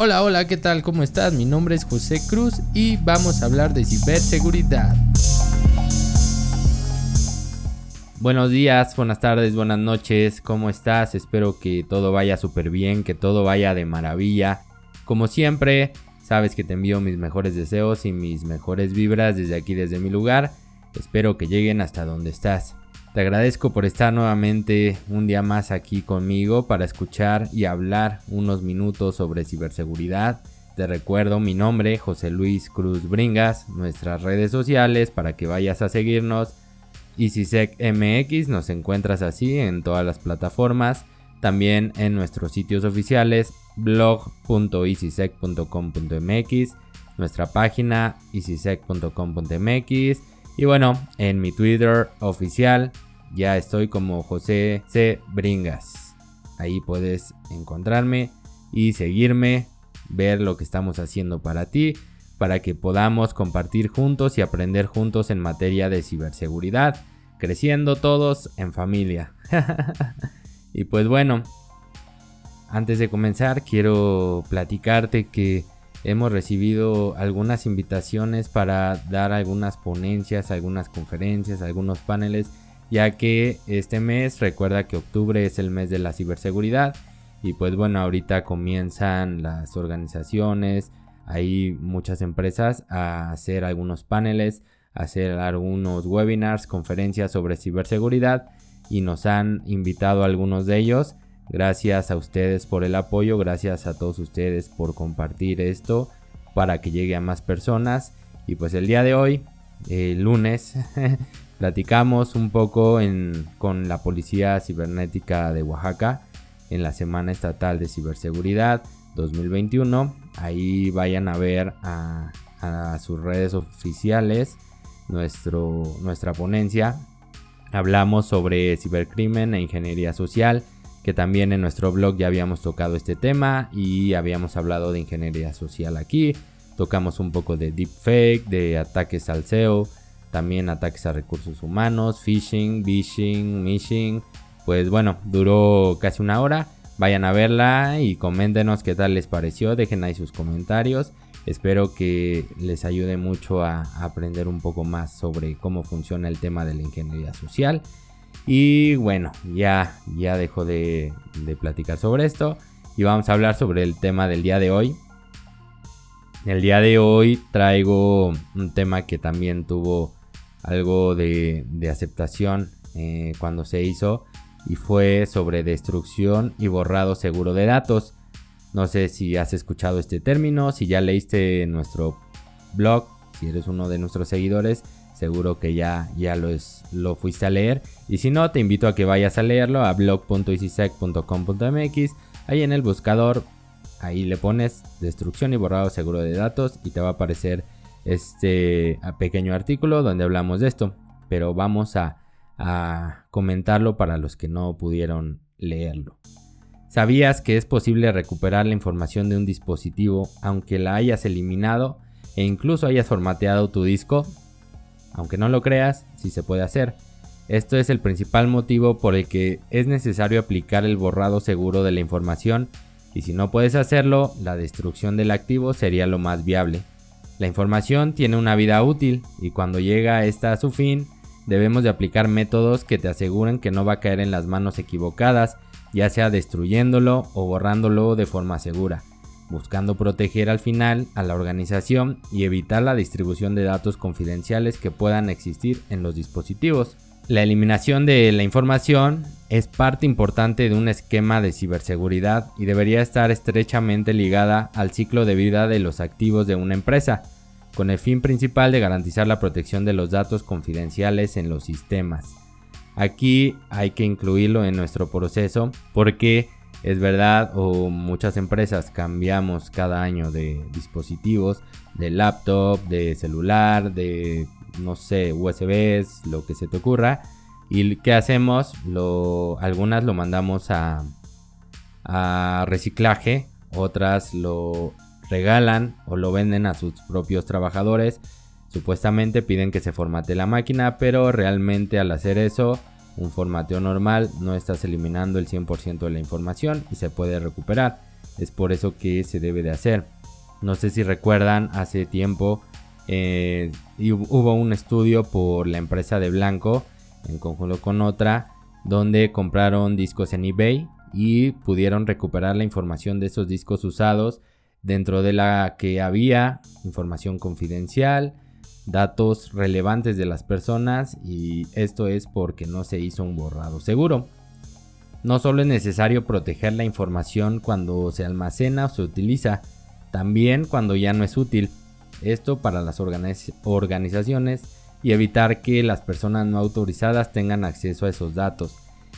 Hola, hola, ¿qué tal? ¿Cómo estás? Mi nombre es José Cruz y vamos a hablar de ciberseguridad. Buenos días, buenas tardes, buenas noches, ¿cómo estás? Espero que todo vaya súper bien, que todo vaya de maravilla. Como siempre, sabes que te envío mis mejores deseos y mis mejores vibras desde aquí, desde mi lugar. Espero que lleguen hasta donde estás. Te agradezco por estar nuevamente un día más aquí conmigo para escuchar y hablar unos minutos sobre ciberseguridad. Te recuerdo mi nombre, José Luis Cruz Bringas, nuestras redes sociales para que vayas a seguirnos. EasySecMX nos encuentras así en todas las plataformas, también en nuestros sitios oficiales blog.easysec.com.mx, nuestra página easysec.com.mx y bueno, en mi Twitter oficial ya estoy como José C. Bringas. Ahí puedes encontrarme y seguirme, ver lo que estamos haciendo para ti, para que podamos compartir juntos y aprender juntos en materia de ciberseguridad, creciendo todos en familia. y pues bueno, antes de comenzar quiero platicarte que hemos recibido algunas invitaciones para dar algunas ponencias, algunas conferencias, algunos paneles ya que este mes recuerda que octubre es el mes de la ciberseguridad y pues bueno, ahorita comienzan las organizaciones, hay muchas empresas a hacer algunos paneles, a hacer algunos webinars, conferencias sobre ciberseguridad y nos han invitado a algunos de ellos. Gracias a ustedes por el apoyo, gracias a todos ustedes por compartir esto para que llegue a más personas. Y pues el día de hoy, el lunes, Platicamos un poco con la Policía Cibernética de Oaxaca en la Semana Estatal de Ciberseguridad 2021. Ahí vayan a ver a, sus redes oficiales nuestra ponencia. Hablamos sobre cibercrimen e ingeniería social, que también en nuestro blog ya habíamos tocado este tema y habíamos hablado de ingeniería social aquí. Tocamos un poco de deepfake, de ataques al SEO, también ataques a recursos humanos, phishing, phishing, mishing. Pues bueno, duró casi una hora. Vayan a verla y coméntenos qué tal les pareció. Dejen ahí sus comentarios. Espero que les ayude mucho a aprender un poco más sobre cómo funciona el tema de la ingeniería social. Y bueno, ya, ya dejo de, de platicar sobre esto. Y vamos a hablar sobre el tema del día de hoy. El día de hoy traigo un tema que también tuvo algo de, aceptación eh, cuando se hizo y fue sobre destrucción y borrado seguro de datos. No sé si has escuchado este término, si ya leíste nuestro blog, si eres uno de nuestros seguidores, seguro que ya, ya lo, es, lo fuiste a leer. Y si no, te invito a que vayas a leerlo a blog.easysec.com.mx. Ahí en el buscador, ahí le pones destrucción y borrado seguro de datos y te va a aparecer este pequeño artículo donde hablamos de esto, pero vamos a, comentarlo para los que no pudieron leerlo. ¿Sabías que es posible recuperar la información de un dispositivo aunque la hayas eliminado e incluso hayas formateado tu disco? Aunque no lo creas, sí se puede hacer. Esto es el principal motivo por el que es necesario aplicar el borrado seguro de la información y si no puedes hacerlo, la destrucción del activo sería lo más viable. La información tiene una vida útil y cuando llega esta a su fin, debemos de aplicar métodos que te aseguren que no va a caer en las manos equivocadas, ya sea destruyéndolo o borrándolo de forma segura, buscando proteger al final a la organización y evitar la distribución de datos confidenciales que puedan existir en los dispositivos. La eliminación de la información es parte importante de un esquema de ciberseguridad y debería estar estrechamente ligada al ciclo de vida de los activos de una empresa, con el fin principal de garantizar la protección de los datos confidenciales en los sistemas. Aquí hay que incluirlo en nuestro proceso porque es verdad o muchas empresas cambiamos cada año de dispositivos, de laptop, de celular, de no sé, USBs, lo que se te ocurra. ¿Y qué hacemos? Algunas lo mandamos a, a reciclaje, otras lo regalan o lo venden a sus propios trabajadores. Supuestamente piden que se formate la máquina, pero realmente al hacer eso, un formateo normal no estás eliminando el 100% de la información y se puede recuperar. Es por eso que se debe de hacer. No sé si recuerdan, hace tiempo eh, hubo un estudio por la empresa de Blanco en conjunto con otra donde compraron discos en eBay y pudieron recuperar la información de esos discos usados dentro de la que había información confidencial, datos relevantes de las personas y esto es porque no se hizo un borrado seguro. No solo es necesario proteger la información cuando se almacena o se utiliza, también cuando ya no es útil. Esto para las organizaciones y evitar que las personas no autorizadas tengan acceso a esos datos.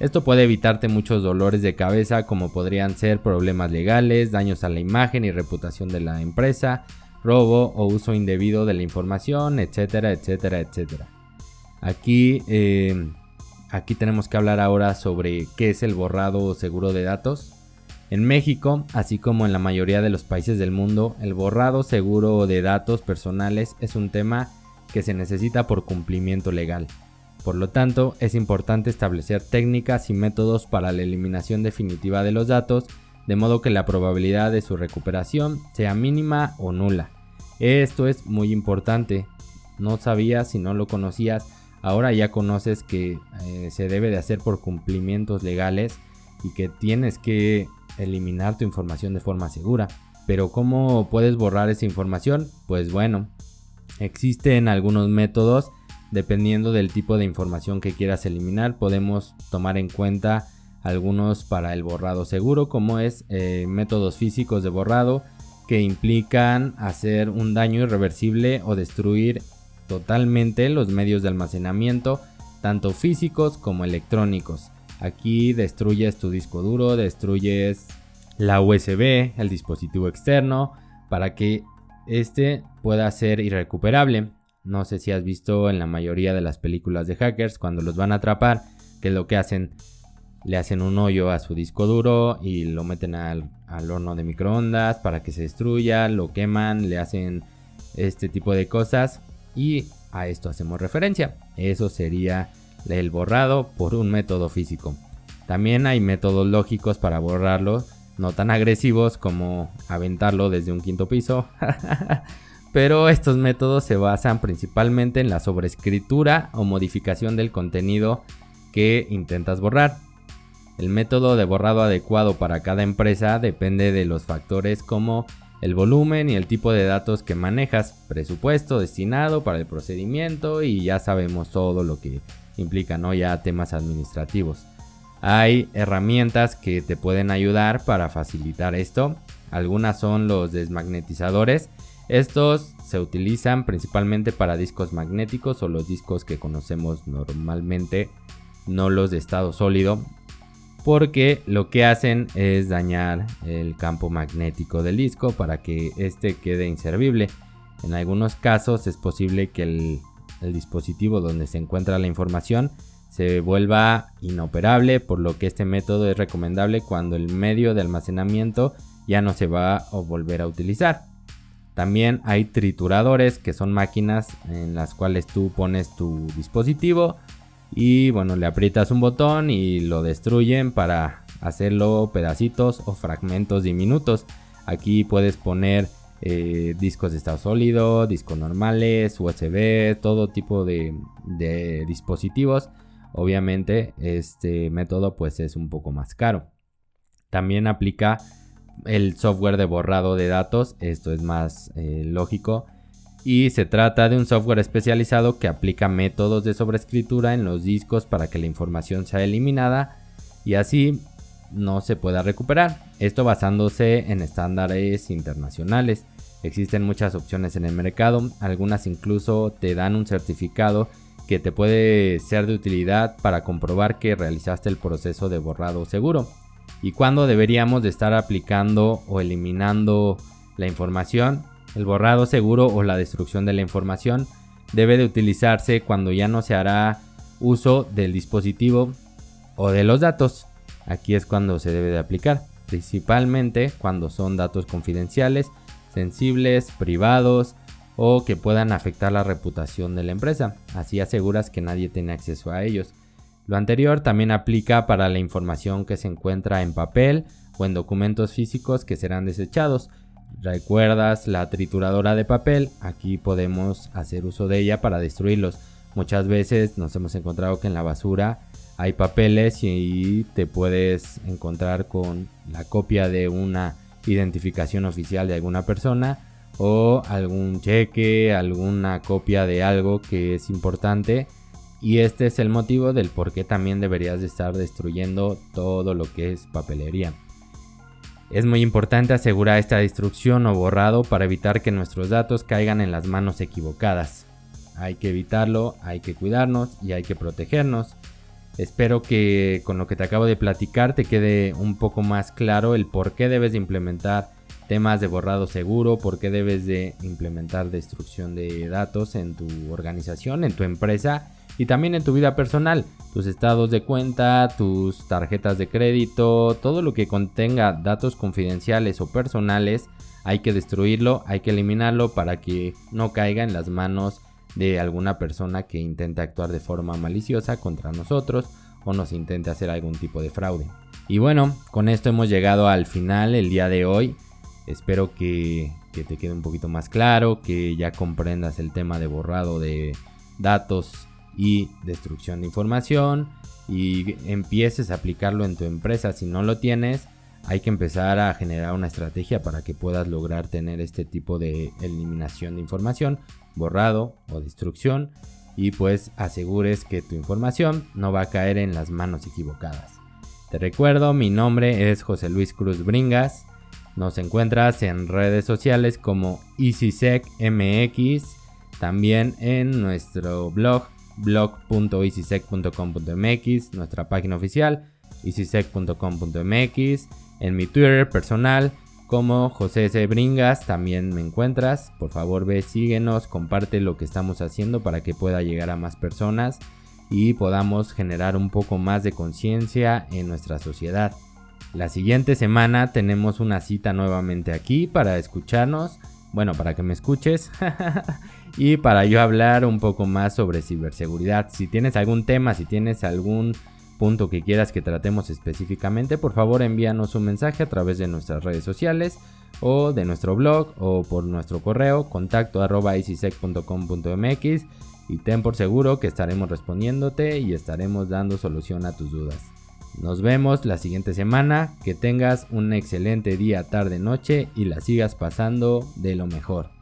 Esto puede evitarte muchos dolores de cabeza como podrían ser problemas legales, daños a la imagen y reputación de la empresa, robo o uso indebido de la información, etcétera, etcétera, etcétera. Aquí, eh, aquí tenemos que hablar ahora sobre qué es el borrado seguro de datos. En México, así como en la mayoría de los países del mundo, el borrado seguro de datos personales es un tema que se necesita por cumplimiento legal. Por lo tanto, es importante establecer técnicas y métodos para la eliminación definitiva de los datos, de modo que la probabilidad de su recuperación sea mínima o nula. Esto es muy importante. No sabías si no lo conocías, ahora ya conoces que eh, se debe de hacer por cumplimientos legales y que tienes que eliminar tu información de forma segura. Pero ¿cómo puedes borrar esa información? Pues bueno, existen algunos métodos Dependiendo del tipo de información que quieras eliminar, podemos tomar en cuenta algunos para el borrado seguro, como es eh, métodos físicos de borrado que implican hacer un daño irreversible o destruir totalmente los medios de almacenamiento, tanto físicos como electrónicos. Aquí destruyes tu disco duro, destruyes la USB, el dispositivo externo, para que este pueda ser irrecuperable. No sé si has visto en la mayoría de las películas de hackers cuando los van a atrapar, que lo que hacen, le hacen un hoyo a su disco duro y lo meten al, horno de microondas para que se destruya, lo queman, le hacen este tipo de cosas y a esto hacemos referencia. Eso sería el borrado por un método físico. También hay métodos lógicos para borrarlo, no tan agresivos como aventarlo desde un quinto piso. pero estos métodos se basan principalmente en la sobreescritura o modificación del contenido que intentas borrar. El método de borrado adecuado para cada empresa depende de los factores como el volumen y el tipo de datos que manejas, presupuesto destinado para el procedimiento y ya sabemos todo lo que implica, ¿no? Ya temas administrativos. Hay herramientas que te pueden ayudar para facilitar esto. Algunas son los desmagnetizadores estos se utilizan principalmente para discos magnéticos o los discos que conocemos normalmente, no los de estado sólido, porque lo que hacen es dañar el campo magnético del disco para que este quede inservible. En algunos casos es posible que el, el dispositivo donde se encuentra la información se vuelva inoperable, por lo que este método es recomendable cuando el medio de almacenamiento ya no se va a volver a utilizar. También hay trituradores que son máquinas en las cuales tú pones tu dispositivo y bueno, le aprietas un botón y lo destruyen para hacerlo pedacitos o fragmentos diminutos. Aquí puedes poner eh, discos de estado sólido, discos normales, USB, todo tipo de, dispositivos. Obviamente este método pues es un poco más caro. También aplica el software de borrado de datos, esto es más eh, lógico, y se trata de un software especializado que aplica métodos de sobreescritura en los discos para que la información sea eliminada y así no se pueda recuperar. Esto basándose en estándares internacionales. Existen muchas opciones en el mercado, algunas incluso te dan un certificado que te puede ser de utilidad para comprobar que realizaste el proceso de borrado seguro y cuándo deberíamos de estar aplicando o eliminando la información. El borrado seguro o la destrucción de la información debe de utilizarse cuando ya no se hará uso del dispositivo o de los datos. Aquí es cuando se debe de aplicar, principalmente cuando son datos confidenciales, sensibles, privados o que puedan afectar la reputación de la empresa. Así aseguras que nadie tiene acceso a ellos. Lo anterior también aplica para la información que se encuentra en papel o en documentos físicos que serán desechados. ¿Recuerdas la trituradora de papel? Aquí podemos hacer uso de ella para destruirlos. Muchas veces nos hemos encontrado que en la basura hay papeles y te puedes encontrar con la copia de una identificación oficial de alguna persona o algún cheque, alguna copia de algo que es importante y este es el motivo del por qué también deberías de estar destruyendo todo lo que es papelería. Es muy importante asegurar esta destrucción o borrado para evitar que nuestros datos caigan en las manos equivocadas. Hay que evitarlo, hay que cuidarnos y hay que protegernos. Espero que con lo que te acabo de platicar te quede un poco más claro el por qué debes de implementar temas de borrado seguro, por qué debes de implementar destrucción de datos en tu organización, en tu empresa y también en tu vida personal, tus estados de cuenta, tus tarjetas de crédito, todo lo que contenga datos confidenciales o personales, hay que destruirlo, hay que eliminarlo para que no caiga en las manos de alguna persona que intente actuar de forma maliciosa contra nosotros o nos intente hacer algún tipo de fraude. Y bueno, con esto hemos llegado al final el día de hoy. Espero que, te quede un poquito más claro, que ya comprendas el tema de borrado de datos y destrucción de información y empieces a aplicarlo en tu empresa. Si no lo tienes, hay que empezar a generar una estrategia para que puedas lograr tener este tipo de eliminación de información, borrado o destrucción y pues asegures que tu información no va a caer en las manos equivocadas. Te recuerdo, mi nombre es José Luis Cruz Bringas. Nos encuentras en redes sociales como EasySecMX, también en nuestro blog blog.easysec.com.mx, nuestra página oficial, easysec.com.mx, en mi Twitter personal como José C. Bringas también me encuentras. Por favor ve, síguenos, comparte lo que estamos haciendo para que pueda llegar a más personas y podamos generar un poco más de conciencia en nuestra sociedad. La siguiente semana tenemos una cita nuevamente aquí para escucharnos, bueno, para que me escuches y para yo hablar un poco más sobre ciberseguridad. Si tienes algún tema, si tienes algún punto que quieras que tratemos específicamente, por favor envíanos un mensaje a través de nuestras redes sociales o de nuestro blog o por nuestro correo contacto arroba y ten por seguro que estaremos respondiéndote y estaremos dando solución a tus dudas. Nos vemos la siguiente semana, que tengas un excelente día, tarde, noche y la sigas pasando de lo mejor.